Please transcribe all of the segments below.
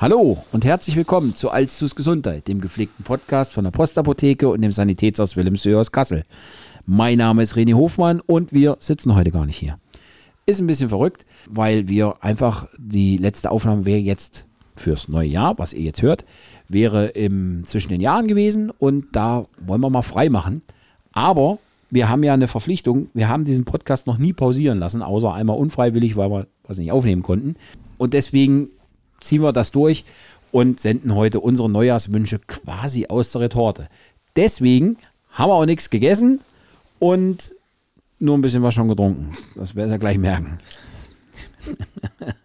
Hallo und herzlich willkommen zu Alstus Gesundheit, dem gepflegten Podcast von der Postapotheke und dem Sanitätshaus Wilhelmshöhe aus Kassel. Mein Name ist René Hofmann und wir sitzen heute gar nicht hier. Ist ein bisschen verrückt, weil wir einfach die letzte Aufnahme wäre jetzt fürs neue Jahr, was ihr jetzt hört, wäre im, zwischen den Jahren gewesen und da wollen wir mal frei machen. Aber wir haben ja eine Verpflichtung, wir haben diesen Podcast noch nie pausieren lassen, außer einmal unfreiwillig, weil wir was nicht aufnehmen konnten. Und deswegen ziehen wir das durch und senden heute unsere Neujahrswünsche quasi aus der Retorte. Deswegen haben wir auch nichts gegessen und nur ein bisschen was schon getrunken. Das werdet ihr gleich merken.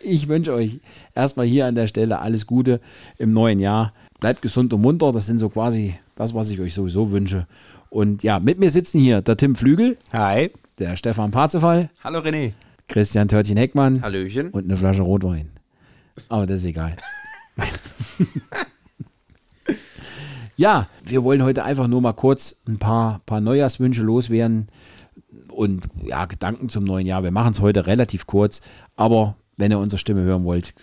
Ich wünsche euch erstmal hier an der Stelle alles Gute im neuen Jahr. Bleibt gesund und munter. Das sind so quasi das, was ich euch sowieso wünsche. Und ja, mit mir sitzen hier der Tim Flügel. Hi. Der Stefan Parzefall. Hallo René. Christian Törtchen Heckmann. Hallöchen. Und eine Flasche Rotwein. Aber das ist egal. ja, wir wollen heute einfach nur mal kurz ein paar, paar Neujahrswünsche loswerden und ja, Gedanken zum neuen Jahr. Wir machen es heute relativ kurz, aber wenn ihr unsere Stimme hören wollt,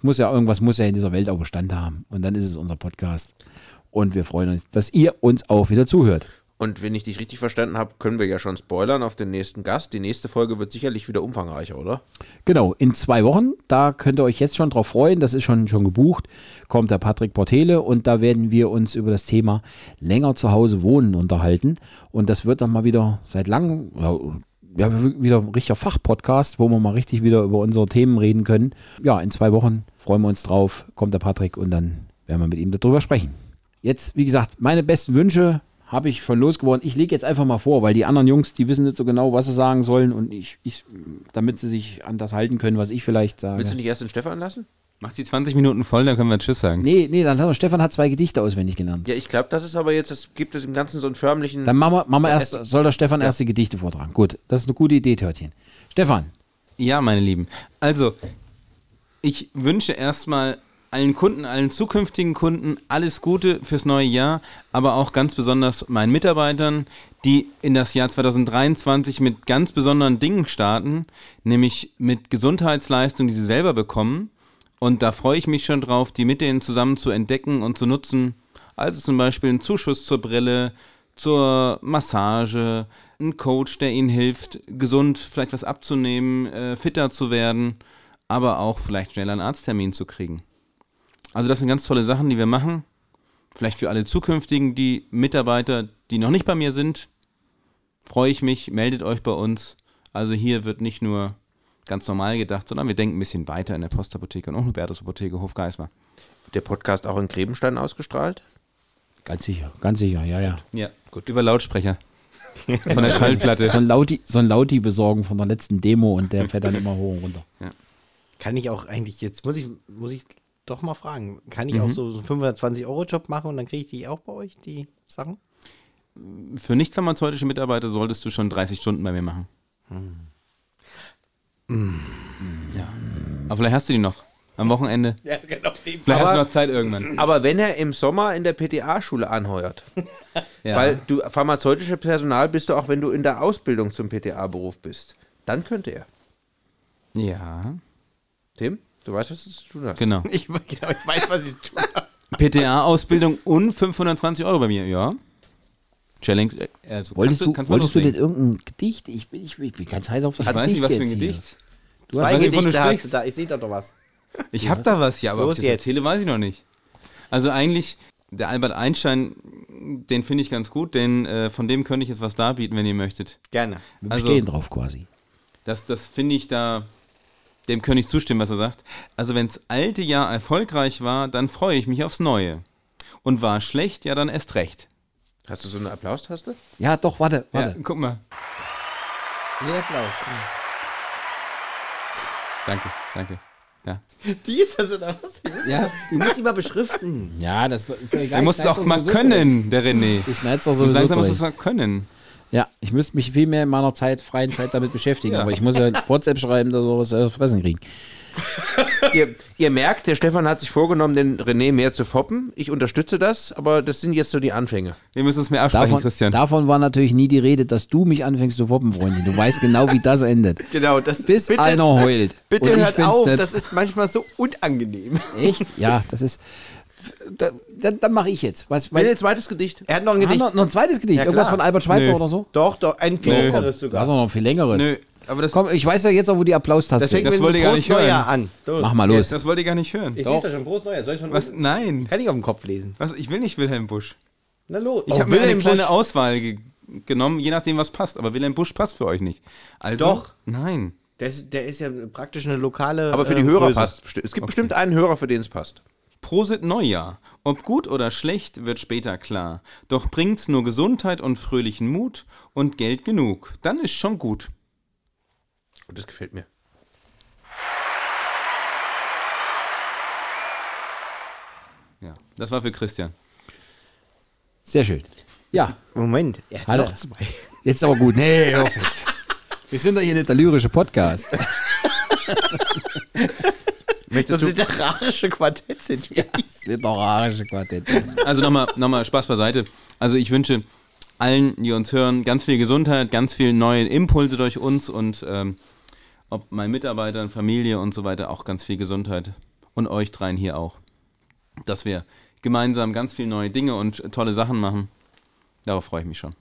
muss ja irgendwas muss ja in dieser Welt auch Bestand haben. Und dann ist es unser Podcast. Und wir freuen uns, dass ihr uns auch wieder zuhört. Und wenn ich dich richtig verstanden habe, können wir ja schon spoilern auf den nächsten Gast. Die nächste Folge wird sicherlich wieder umfangreicher, oder? Genau, in zwei Wochen, da könnt ihr euch jetzt schon drauf freuen, das ist schon, schon gebucht, kommt der Patrick Portele und da werden wir uns über das Thema länger zu Hause wohnen unterhalten. Und das wird dann mal wieder seit langem, ja, wieder ein richtiger Fachpodcast, wo wir mal richtig wieder über unsere Themen reden können. Ja, in zwei Wochen freuen wir uns drauf, kommt der Patrick und dann werden wir mit ihm darüber sprechen. Jetzt, wie gesagt, meine besten Wünsche habe ich von losgeworden. Ich lege jetzt einfach mal vor, weil die anderen Jungs, die wissen nicht so genau, was sie sagen sollen und ich, ich damit sie sich an das halten können, was ich vielleicht sage. Willst du nicht erst den Stefan lassen? Mach die 20 Minuten voll, dann können wir Tschüss sagen. Nee, nee, dann haben wir, Stefan hat zwei Gedichte auswendig genannt. Ja, ich glaube, das ist aber jetzt, das gibt es im Ganzen so einen förmlichen. Dann machen wir, machen wir erst, soll der Stefan ja. erst die Gedichte vortragen. Gut, das ist eine gute Idee, Törtchen. Stefan. Ja, meine Lieben. Also, ich wünsche erstmal allen Kunden, allen zukünftigen Kunden alles Gute fürs neue Jahr, aber auch ganz besonders meinen Mitarbeitern, die in das Jahr 2023 mit ganz besonderen Dingen starten, nämlich mit Gesundheitsleistungen, die sie selber bekommen. Und da freue ich mich schon drauf, die mit denen zusammen zu entdecken und zu nutzen. Also zum Beispiel ein Zuschuss zur Brille, zur Massage, ein Coach, der ihnen hilft, gesund vielleicht was abzunehmen, äh, fitter zu werden, aber auch vielleicht schneller einen Arzttermin zu kriegen. Also das sind ganz tolle Sachen, die wir machen. Vielleicht für alle zukünftigen, die Mitarbeiter, die noch nicht bei mir sind, freue ich mich, meldet euch bei uns. Also hier wird nicht nur ganz normal gedacht, sondern wir denken ein bisschen weiter in der Postapotheke und auch Hubertus Apotheke Hofgeismar. Wird der Podcast auch in Grebenstein ausgestrahlt? Ganz sicher, ganz sicher, ja, ja. Ja, gut, über Lautsprecher. Von der Schallplatte. So ein, Lauti, so ein Lauti besorgen von der letzten Demo und der fährt dann immer hoch und runter. Ja. Kann ich auch eigentlich, jetzt muss ich, muss ich doch mal fragen. Kann ich mhm. auch so einen 520-Euro-Job machen und dann kriege ich die auch bei euch, die Sachen? Für nicht pharmazeutische Mitarbeiter solltest du schon 30 Stunden bei mir machen. Hm. Mm. Ja. Aber vielleicht hast du die noch. Am Wochenende. Ja, genau. Vielleicht aber, hast du noch Zeit irgendwann. Aber wenn er im Sommer in der PTA-Schule anheuert, ja. weil du pharmazeutisches Personal bist du auch, wenn du in der Ausbildung zum PTA-Beruf bist, dann könnte er. Ja. Tim? Du weißt, was du zu tun hast. Genau. Ich, genau, ich weiß, was ich zu tun habe. PTA-Ausbildung und 520 Euro bei mir, ja. Challenge. Äh, also wolltest du, du wolltest du denn irgendein Gedicht? Ich bin, ich, ich bin ganz heiß auf das ich Gedicht. Ich weiß nicht, was für ein Gedicht. Du Zwei hast Gedichte hast du da. Ich sehe da doch was. Ich habe da was, ja, aber Los ob ich das jetzt. erzähle, weiß ich noch nicht. Also eigentlich, der Albert Einstein, den finde ich ganz gut, denn äh, von dem könnte ich jetzt was darbieten, wenn ihr möchtet. Gerne. Wir also, stehen drauf quasi. Das, das finde ich da, dem könnte ich zustimmen, was er sagt. Also wenn das alte Jahr erfolgreich war, dann freue ich mich aufs Neue. Und war schlecht, ja dann erst recht. Hast du so eine Applaustaste? Ja, doch, warte, warte. Ja, guck mal. Nee, Applaus. Danke, danke. Ja. Die ist das oder was? Ja, du musst die mal beschriften. Ja, das ist ja egal. Er muss es auch mal können, der René. Ich schneide es doch sowieso Langsam muss es mal können. Ja, ich müsste mich viel mehr in meiner Zeit, freien Zeit damit beschäftigen, ja. aber ich muss ja WhatsApp schreiben, dass wir was fressen kriegen. ihr, ihr merkt, der Stefan hat sich vorgenommen, den René mehr zu foppen. Ich unterstütze das, aber das sind jetzt so die Anfänge. Wir müssen es mehr absprechen, Davon, Christian. davon war natürlich nie die Rede, dass du mich anfängst zu foppen, Freundin. Du weißt genau, wie das endet. Genau, das Bis bitte, einer heult. Bitte hört auf, nicht- das ist manchmal so unangenehm. Echt? Ja, das ist. Da, dann dann mache ich jetzt. Was, Wenn weil, ein zweites Gedicht. Er hat noch ein Gedicht. wir noch ein zweites Gedicht? Ja, Irgendwas von Albert Schweitzer Nö. oder so? Doch, doch, ein viel Nee. längeres ist sogar. auch noch ein viel längeres. Nö, aber das, Komm, ich weiß ja jetzt auch, wo die Applaustaste Das Das ist. mit wollte ich gar nicht Prost Neujahr hören. an. Los. Mach mal los. das wollte ich gar nicht hören. Ich sehe doch schon. Prost Neujahr. Soll ich von Was? unten? Nein. Kann ich auf dem Kopf lesen. Was? Ich will nicht Wilhelm Busch. Na los. Ich Oh, habe mir eine Wilhelm kleine Busch. Auswahl ge genommen, je nachdem, was passt. Aber Wilhelm Busch passt für euch nicht. Also, Doch. Nein. Der ist, der ist ja praktisch eine lokale. Aber für die ähm, Hörer Größe. passt es. Es gibt bestimmt einen Hörer, für den es passt. Prosit Neujahr. Ob gut oder schlecht, wird später klar. Doch bringt's nur Gesundheit und fröhlichen Mut und Geld genug. Dann ist schon gut. Und das gefällt mir. Ja, das war für Christian. Sehr schön. Ja, Moment, er hat Hallo. noch zwei. jetzt aber gut. Nee, auf jetzt. Wir sind doch hier nicht der lyrische Podcast. Das Möchtest du, literarische Quartett sind wir. Das literarische Quartett. Also nochmal noch mal Spaß beiseite. Also ich wünsche allen, die uns hören, ganz viel Gesundheit, ganz viel neue Impulse durch uns und ähm, ob meinen Mitarbeitern, Familie und so weiter auch ganz viel Gesundheit und euch dreien hier auch. Dass wir gemeinsam ganz viele neue Dinge und tolle Sachen machen. Darauf freue ich mich schon.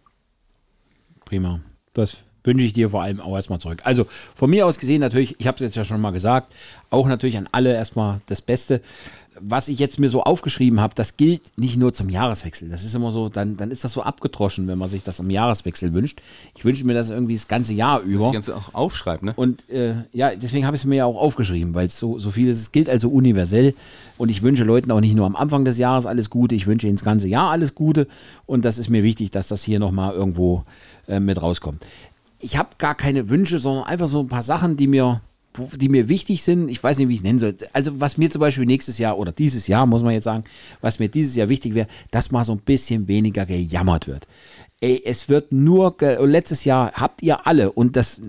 Prima. Das wünsche ich dir vor allem auch erstmal zurück. Also von mir aus gesehen natürlich, ich habe es jetzt ja schon mal gesagt, auch natürlich an alle erstmal das Beste. Was ich jetzt mir so aufgeschrieben habe, das gilt nicht nur zum Jahreswechsel. Das ist immer so, dann, dann ist das so abgedroschen, wenn man sich das am Jahreswechsel wünscht. Ich wünsche mir das irgendwie das ganze Jahr über. ich ganz auch aufschreibe, ne? Und äh, ja, deswegen habe ich es mir ja auch aufgeschrieben, weil es so, so viel ist. Es gilt also universell. Und ich wünsche Leuten auch nicht nur am Anfang des Jahres alles Gute, ich wünsche ihnen das ganze Jahr alles Gute. Und das ist mir wichtig, dass das hier nochmal irgendwo äh, mit rauskommt. Ich habe gar keine Wünsche, sondern einfach so ein paar Sachen, die mir, die mir wichtig sind. Ich weiß nicht, wie ich es nennen soll. Also, was mir zum Beispiel nächstes Jahr oder dieses Jahr, muss man jetzt sagen, was mir dieses Jahr wichtig wäre, dass mal so ein bisschen weniger gejammert wird. Ey, es wird nur, letztes Jahr habt ihr alle, und das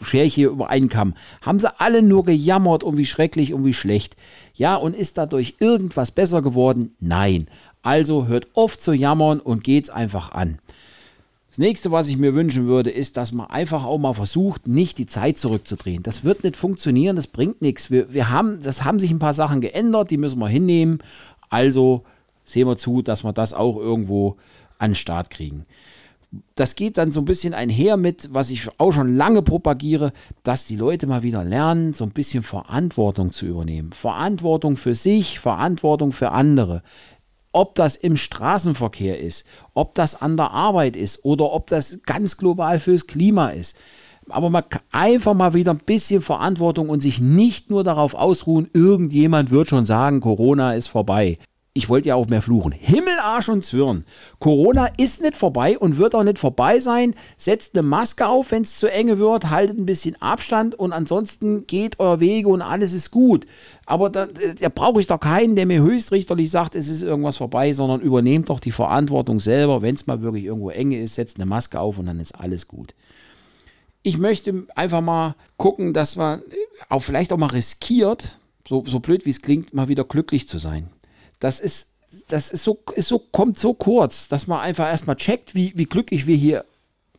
schere ich hier über einen Kamm, haben sie alle nur gejammert und wie schrecklich und wie schlecht. Ja, und ist dadurch irgendwas besser geworden? Nein. Also hört auf zu jammern und geht's einfach an. Das nächste, was ich mir wünschen würde, ist, dass man einfach auch mal versucht, nicht die Zeit zurückzudrehen. Das wird nicht funktionieren, das bringt nichts. Wir, wir haben, das haben sich ein paar Sachen geändert, die müssen wir hinnehmen. Also sehen wir zu, dass wir das auch irgendwo an den Start kriegen das geht dann so ein bisschen einher mit, was ich auch schon lange propagiere, dass die Leute mal wieder lernen, so ein bisschen Verantwortung zu übernehmen. Verantwortung für sich, Verantwortung für andere. Ob das im Straßenverkehr ist, ob das an der Arbeit ist oder ob das ganz global fürs Klima ist. Aber man einfach mal wieder ein bisschen Verantwortung und sich nicht nur darauf ausruhen, irgendjemand wird schon sagen, Corona ist vorbei ich wollte ja auch mehr fluchen. Himmel, Arsch und Zwirn. Corona ist nicht vorbei und wird auch nicht vorbei sein. Setzt eine Maske auf, wenn es zu enge wird, haltet ein bisschen Abstand und ansonsten geht euer Wege und alles ist gut. Aber da, da brauche ich doch keinen, der mir höchstrichterlich sagt, es ist irgendwas vorbei, sondern übernehmt doch die Verantwortung selber. Wenn es mal wirklich irgendwo enge ist, setzt eine Maske auf und dann ist alles gut ich möchte einfach mal gucken, dass man auch vielleicht auch mal riskiert, so, so blöd wie es klingt, mal wieder glücklich zu sein. Das ist, das ist so, ist so, kommt so kurz, dass man einfach erstmal checkt, wie, wie glücklich wir hier,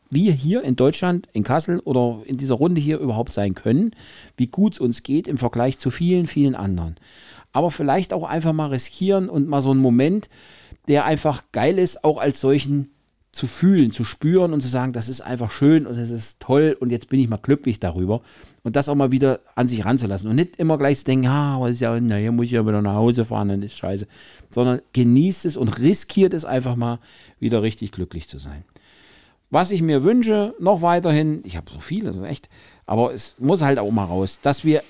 wir hier in Deutschland, in Kassel oder in dieser Runde hier überhaupt sein können, wie gut es uns geht im Vergleich zu vielen, vielen anderen. Aber vielleicht auch einfach mal riskieren und mal so einen Moment, der einfach geil ist, auch als solchen zu fühlen, zu spüren und zu sagen, das ist einfach schön und das ist toll und jetzt bin ich mal glücklich darüber und das auch mal wieder an sich ranzulassen und nicht immer gleich zu denken, ah, was ist ja, na, hier muss ich ja wieder nach Hause fahren, dann ist scheiße, sondern genießt es und riskiert es einfach mal wieder richtig glücklich zu sein. Was ich mir wünsche, noch weiterhin, ich habe so viele, also echt, aber es muss halt auch mal raus, dass wir,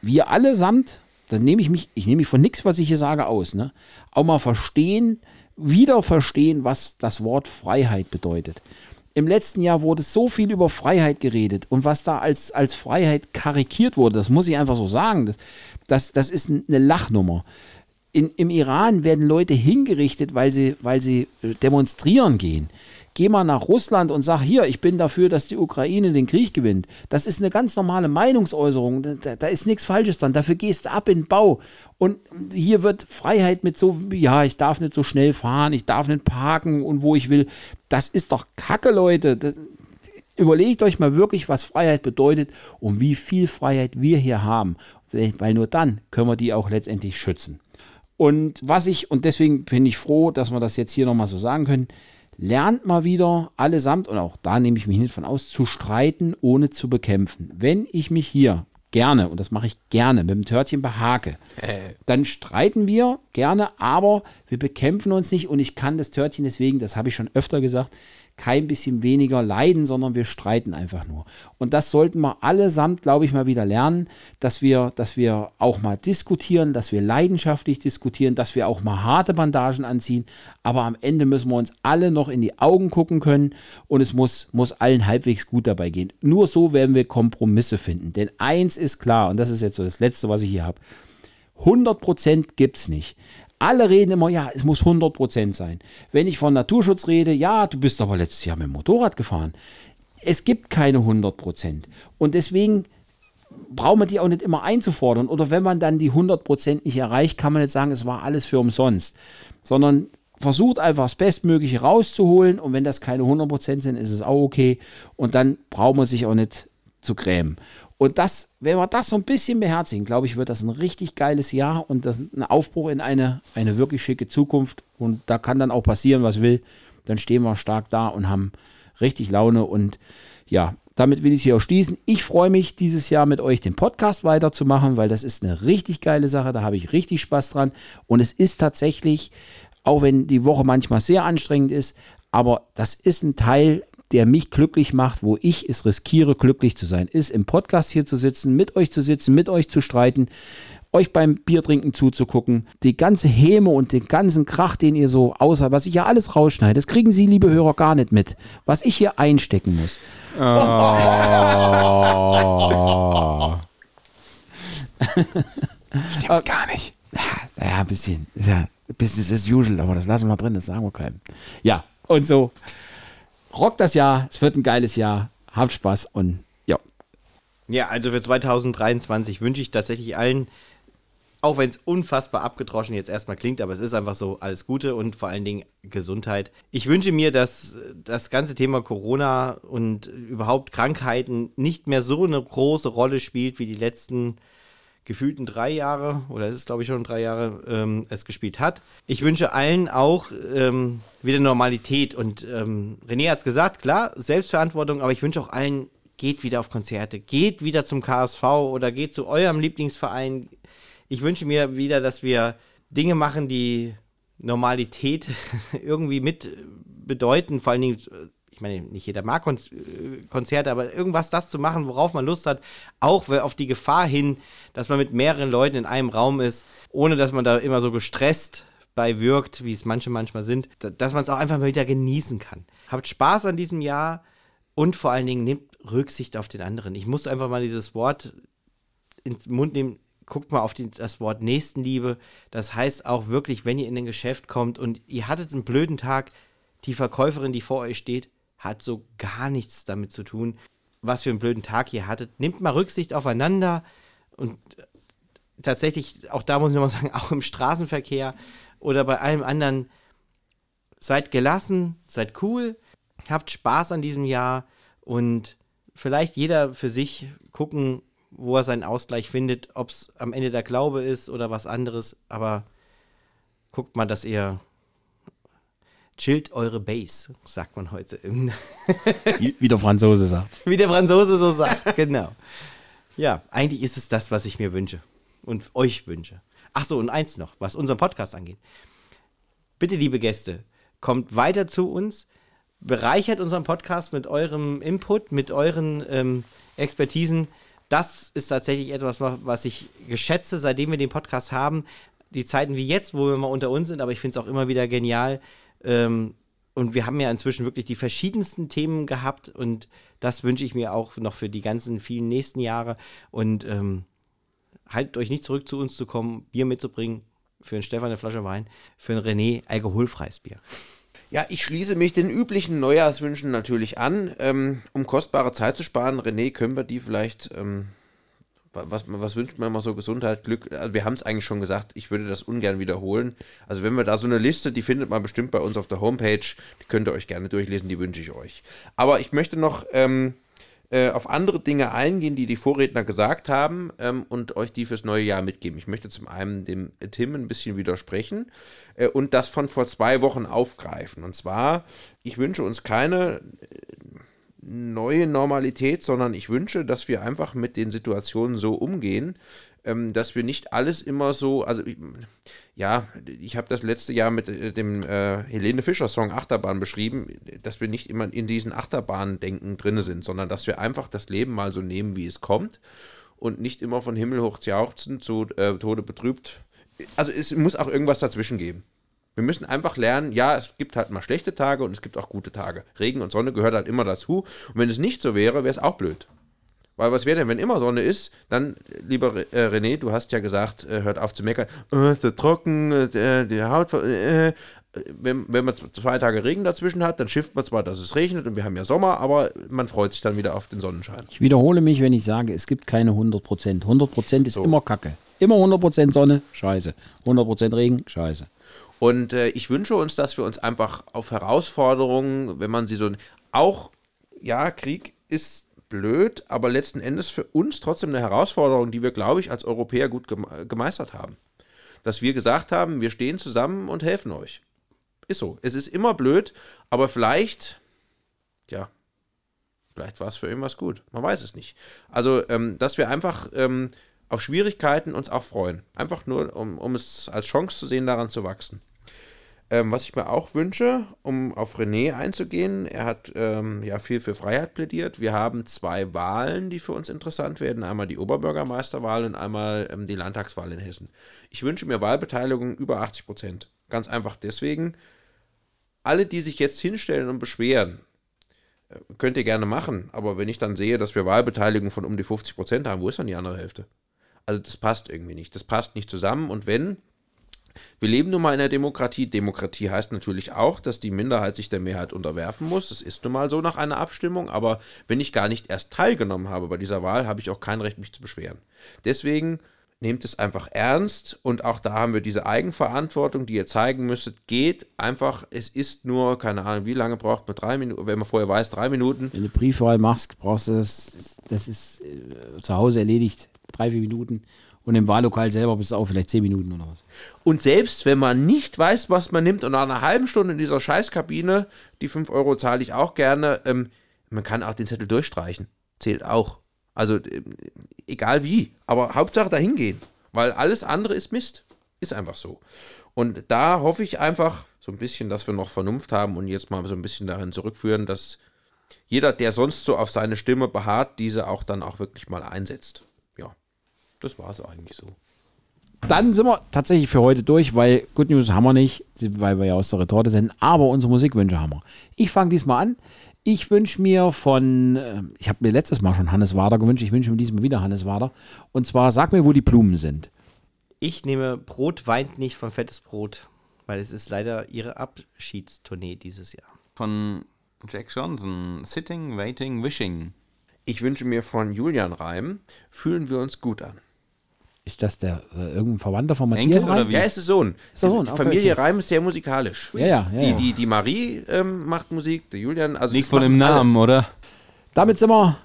wir allesamt, dann nehme ich mich, ich nehme mich von nichts, was ich hier sage, aus, ne, auch mal verstehen, wieder verstehen, was das Wort Freiheit bedeutet. Im letzten Jahr wurde so viel über Freiheit geredet und was da als, als Freiheit karikiert wurde, das muss ich einfach so sagen, das, das, das ist eine Lachnummer. In, Im Iran werden Leute hingerichtet, weil sie, weil sie äh, demonstrieren gehen. Geh mal nach Russland und sag hier, ich bin dafür, dass die Ukraine den Krieg gewinnt. Das ist eine ganz normale Meinungsäußerung. Da, da ist nichts Falsches dran. Dafür gehst du ab in den Bau. Und hier wird Freiheit mit so, ja, ich darf nicht so schnell fahren, ich darf nicht parken und wo ich will. Das ist doch Kacke, Leute. Das, überlegt euch mal wirklich, was Freiheit bedeutet und wie viel Freiheit wir hier haben. Weil nur dann können wir die auch letztendlich schützen. Und was ich, und deswegen bin ich froh, dass wir das jetzt hier nochmal so sagen können, lernt mal wieder allesamt, und auch da nehme ich mich nicht von aus, zu streiten, ohne zu bekämpfen. Wenn ich mich hier gerne, und das mache ich gerne, mit dem Törtchen behake, äh. dann streiten wir gerne, aber wir bekämpfen uns nicht und ich kann das Törtchen deswegen, das habe ich schon öfter gesagt, kein bisschen weniger leiden, sondern wir streiten einfach nur. Und das sollten wir allesamt, glaube ich, mal wieder lernen, dass wir, dass wir auch mal diskutieren, dass wir leidenschaftlich diskutieren, dass wir auch mal harte Bandagen anziehen. Aber am Ende müssen wir uns alle noch in die Augen gucken können und es muss, muss allen halbwegs gut dabei gehen. Nur so werden wir Kompromisse finden. Denn eins ist klar, und das ist jetzt so das Letzte, was ich hier habe. 100% gibt es nicht. Alle reden immer, ja, es muss 100% sein. Wenn ich von Naturschutz rede, ja, du bist aber letztes Jahr mit dem Motorrad gefahren. Es gibt keine 100%. Und deswegen braucht man die auch nicht immer einzufordern. Oder wenn man dann die 100% nicht erreicht, kann man nicht sagen, es war alles für umsonst. Sondern versucht einfach das Bestmögliche rauszuholen. Und wenn das keine 100% sind, ist es auch okay. Und dann braucht man sich auch nicht zu grämen. Und das, wenn wir das so ein bisschen beherzigen, glaube ich, wird das ein richtig geiles Jahr und das ein Aufbruch in eine, eine wirklich schicke Zukunft. Und da kann dann auch passieren, was will. Dann stehen wir stark da und haben richtig Laune. Und ja, damit will ich hier auch schließen. Ich freue mich, dieses Jahr mit euch den Podcast weiterzumachen, weil das ist eine richtig geile Sache. Da habe ich richtig Spaß dran. Und es ist tatsächlich, auch wenn die Woche manchmal sehr anstrengend ist, aber das ist ein Teil der mich glücklich macht, wo ich es riskiere, glücklich zu sein, ist im Podcast hier zu sitzen, mit euch zu sitzen, mit euch zu streiten, euch beim Biertrinken zuzugucken, die ganze Häme und den ganzen Krach, den ihr so außer, was ich ja alles rausschneide, das kriegen Sie, liebe Hörer, gar nicht mit, was ich hier einstecken muss. Oh. Stimmt gar nicht. Ja, ein bisschen. Ja, Business as usual, aber das lassen wir drin, das sagen wir keinem. Ja, und so rockt das Jahr. Es wird ein geiles Jahr. Habt Spaß und ja. Ja, also für 2023 wünsche ich tatsächlich allen, auch wenn es unfassbar abgedroschen jetzt erstmal klingt, aber es ist einfach so, alles Gute und vor allen Dingen Gesundheit. Ich wünsche mir, dass das ganze Thema Corona und überhaupt Krankheiten nicht mehr so eine große Rolle spielt wie die letzten gefühlten drei Jahre, oder ist es glaube ich schon drei Jahre, ähm, es gespielt hat. Ich wünsche allen auch ähm, wieder Normalität. Und ähm, René hat es gesagt, klar, Selbstverantwortung, aber ich wünsche auch allen, geht wieder auf Konzerte, geht wieder zum KSV oder geht zu eurem Lieblingsverein. Ich wünsche mir wieder, dass wir Dinge machen, die Normalität irgendwie mit bedeuten, vor allen Dingen ich meine, nicht jeder mag Konzerte, aber irgendwas das zu machen, worauf man Lust hat, auch auf die Gefahr hin, dass man mit mehreren Leuten in einem Raum ist, ohne dass man da immer so gestresst bei wirkt, wie es manche manchmal sind, dass man es auch einfach mal wieder genießen kann. Habt Spaß an diesem Jahr und vor allen Dingen nehmt Rücksicht auf den anderen. Ich muss einfach mal dieses Wort ins Mund nehmen, guckt mal auf die, das Wort Nächstenliebe. Das heißt auch wirklich, wenn ihr in ein Geschäft kommt und ihr hattet einen blöden Tag, die Verkäuferin, die vor euch steht, hat so gar nichts damit zu tun, was für einen blöden Tag ihr hattet. Nehmt mal Rücksicht aufeinander und äh, tatsächlich, auch da muss ich nochmal sagen, auch im Straßenverkehr oder bei allem anderen, seid gelassen, seid cool, habt Spaß an diesem Jahr und vielleicht jeder für sich gucken, wo er seinen Ausgleich findet, ob es am Ende der Glaube ist oder was anderes, aber guckt mal, dass ihr chillt eure Base, sagt man heute. Wie der Franzose sagt. Wie der Franzose so sagt, genau. Ja, eigentlich ist es das, was ich mir wünsche und euch wünsche. Ach so, und eins noch, was unseren Podcast angeht. Bitte, liebe Gäste, kommt weiter zu uns, bereichert unseren Podcast mit eurem Input, mit euren ähm, Expertisen. Das ist tatsächlich etwas, was ich geschätze, seitdem wir den Podcast haben. Die Zeiten wie jetzt, wo wir mal unter uns sind, aber ich finde es auch immer wieder genial, ähm, und wir haben ja inzwischen wirklich die verschiedensten Themen gehabt und das wünsche ich mir auch noch für die ganzen vielen nächsten Jahre. Und ähm, haltet euch nicht zurück, zu uns zu kommen, Bier mitzubringen. Für einen Stefan eine Flasche Wein, für einen René alkoholfreies Bier. Ja, ich schließe mich den üblichen Neujahrswünschen natürlich an. Ähm, um kostbare Zeit zu sparen, René, können wir die vielleicht, ähm, was, was wünscht man immer so? Gesundheit, Glück? Also wir haben es eigentlich schon gesagt, ich würde das ungern wiederholen. Also wenn wir da so eine Liste, die findet man bestimmt bei uns auf der Homepage, die könnt ihr euch gerne durchlesen, die wünsche ich euch. Aber ich möchte noch ähm, äh, auf andere Dinge eingehen, die die Vorredner gesagt haben ähm, und euch die fürs neue Jahr mitgeben. Ich möchte zum einen dem Tim ein bisschen widersprechen äh, und das von vor zwei Wochen aufgreifen. Und zwar, ich wünsche uns keine neue Normalität, sondern ich wünsche, dass wir einfach mit den Situationen so umgehen, ähm, dass wir nicht alles immer so, also ja, ich habe das letzte Jahr mit äh, dem äh, Helene Fischer Song Achterbahn beschrieben, dass wir nicht immer in diesen Achterbahn-Denken drin sind, sondern dass wir einfach das Leben mal so nehmen, wie es kommt und nicht immer von Himmel hoch jauchzen zu äh, Tode betrübt. Also es muss auch irgendwas dazwischen geben. Wir müssen einfach lernen, ja, es gibt halt mal schlechte Tage und es gibt auch gute Tage. Regen und Sonne gehört halt immer dazu. Und wenn es nicht so wäre, wäre es auch blöd. Weil was wäre denn, wenn immer Sonne ist, dann, lieber äh, René, du hast ja gesagt, äh, hört auf zu meckern, oh, ist so trocken, äh, die Haut, äh, wenn, wenn man zwei Tage Regen dazwischen hat, dann schifft man zwar, dass es regnet und wir haben ja Sommer, aber man freut sich dann wieder auf den Sonnenschein. Ich wiederhole mich, wenn ich sage, es gibt keine 100 Prozent. 100 Prozent ist so. immer Kacke. Immer 100 Prozent Sonne, scheiße. 100 Prozent Regen, scheiße. Und äh, ich wünsche uns, dass wir uns einfach auf Herausforderungen, wenn man sie so, auch, ja, Krieg ist blöd, aber letzten Endes für uns trotzdem eine Herausforderung, die wir, glaube ich, als Europäer gut gemeistert haben. Dass wir gesagt haben, wir stehen zusammen und helfen euch. Ist so. Es ist immer blöd, aber vielleicht, ja, vielleicht war es für irgendwas gut. Man weiß es nicht. Also, ähm, dass wir einfach ähm, auf Schwierigkeiten uns auch freuen. Einfach nur, um, um es als Chance zu sehen, daran zu wachsen. Ähm, was ich mir auch wünsche, um auf René einzugehen, er hat ähm, ja viel für Freiheit plädiert. Wir haben zwei Wahlen, die für uns interessant werden. Einmal die Oberbürgermeisterwahl und einmal ähm, die Landtagswahl in Hessen. Ich wünsche mir Wahlbeteiligung über 80 Prozent. Ganz einfach deswegen, alle, die sich jetzt hinstellen und beschweren, äh, könnt ihr gerne machen. Aber wenn ich dann sehe, dass wir Wahlbeteiligung von um die 50 Prozent haben, wo ist dann die andere Hälfte? Also das passt irgendwie nicht. Das passt nicht zusammen. Und wenn, wir leben nun mal in einer Demokratie. Demokratie heißt natürlich auch, dass die Minderheit sich der Mehrheit unterwerfen muss. Das ist nun mal so nach einer Abstimmung. Aber wenn ich gar nicht erst teilgenommen habe bei dieser Wahl, habe ich auch kein Recht, mich zu beschweren. Deswegen nehmt es einfach ernst und auch da haben wir diese Eigenverantwortung, die ihr zeigen müsstet. Geht einfach, es ist nur, keine Ahnung, wie lange braucht man? Drei Minuten, wenn man vorher weiß, drei Minuten. Wenn du Briefwahl machst, brauchst du das, das ist äh, zu Hause erledigt, drei, vier Minuten. Und im Wahllokal selber bist du auch vielleicht zehn Minuten oder was. Und selbst wenn man nicht weiß, was man nimmt und nach einer halben Stunde in dieser Scheißkabine, die 5 Euro zahle ich auch gerne, ähm, man kann auch den Zettel durchstreichen. Zählt auch. Also äh, egal wie, aber Hauptsache dahin gehen, weil alles andere ist Mist. Ist einfach so. Und da hoffe ich einfach so ein bisschen, dass wir noch Vernunft haben und jetzt mal so ein bisschen dahin zurückführen, dass jeder, der sonst so auf seine Stimme beharrt, diese auch dann auch wirklich mal einsetzt. Das war es eigentlich so. Dann sind wir tatsächlich für heute durch, weil Good News haben wir nicht, weil wir ja aus der Retorte sind, aber unsere Musikwünsche haben wir. Ich fange diesmal an. Ich wünsche mir von, äh, ich habe mir letztes Mal schon Hannes Wader gewünscht, ich wünsche mir diesmal wieder Hannes Wader. Und zwar, sag mir, wo die Blumen sind. Ich nehme Brot weint nicht von fettes Brot, weil es ist leider ihre Abschiedstournee dieses Jahr. Von Jack Johnson, Sitting, Waiting, Wishing. Ich wünsche mir von Julian Reim, fühlen wir uns gut an. Ist das der äh, irgendein Verwandter von Matthias Enkel, Reim? Ja, ist der Sohn. Ist der Sohn? Die okay, Familie okay. Reim ist sehr musikalisch. Ja, ja, ja, die, die, die Marie ähm, macht Musik, der Julian. Also Nicht von dem Namen, alle. oder? Damit sind wir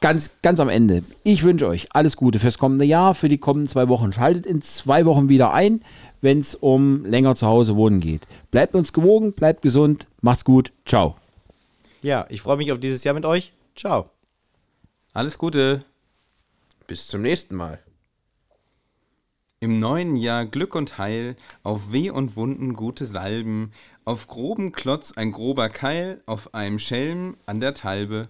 ganz, ganz am Ende. Ich wünsche euch alles Gute fürs kommende Jahr, für die kommenden zwei Wochen. Schaltet in zwei Wochen wieder ein, wenn es um länger zu Hause wohnen geht. Bleibt uns gewogen, bleibt gesund, macht's gut, ciao. Ja, ich freue mich auf dieses Jahr mit euch. Ciao. Alles Gute. Bis zum nächsten Mal. Im neuen Jahr Glück und Heil, auf Weh und Wunden gute Salben, auf groben Klotz ein grober Keil, auf einem Schelm an der Talbe.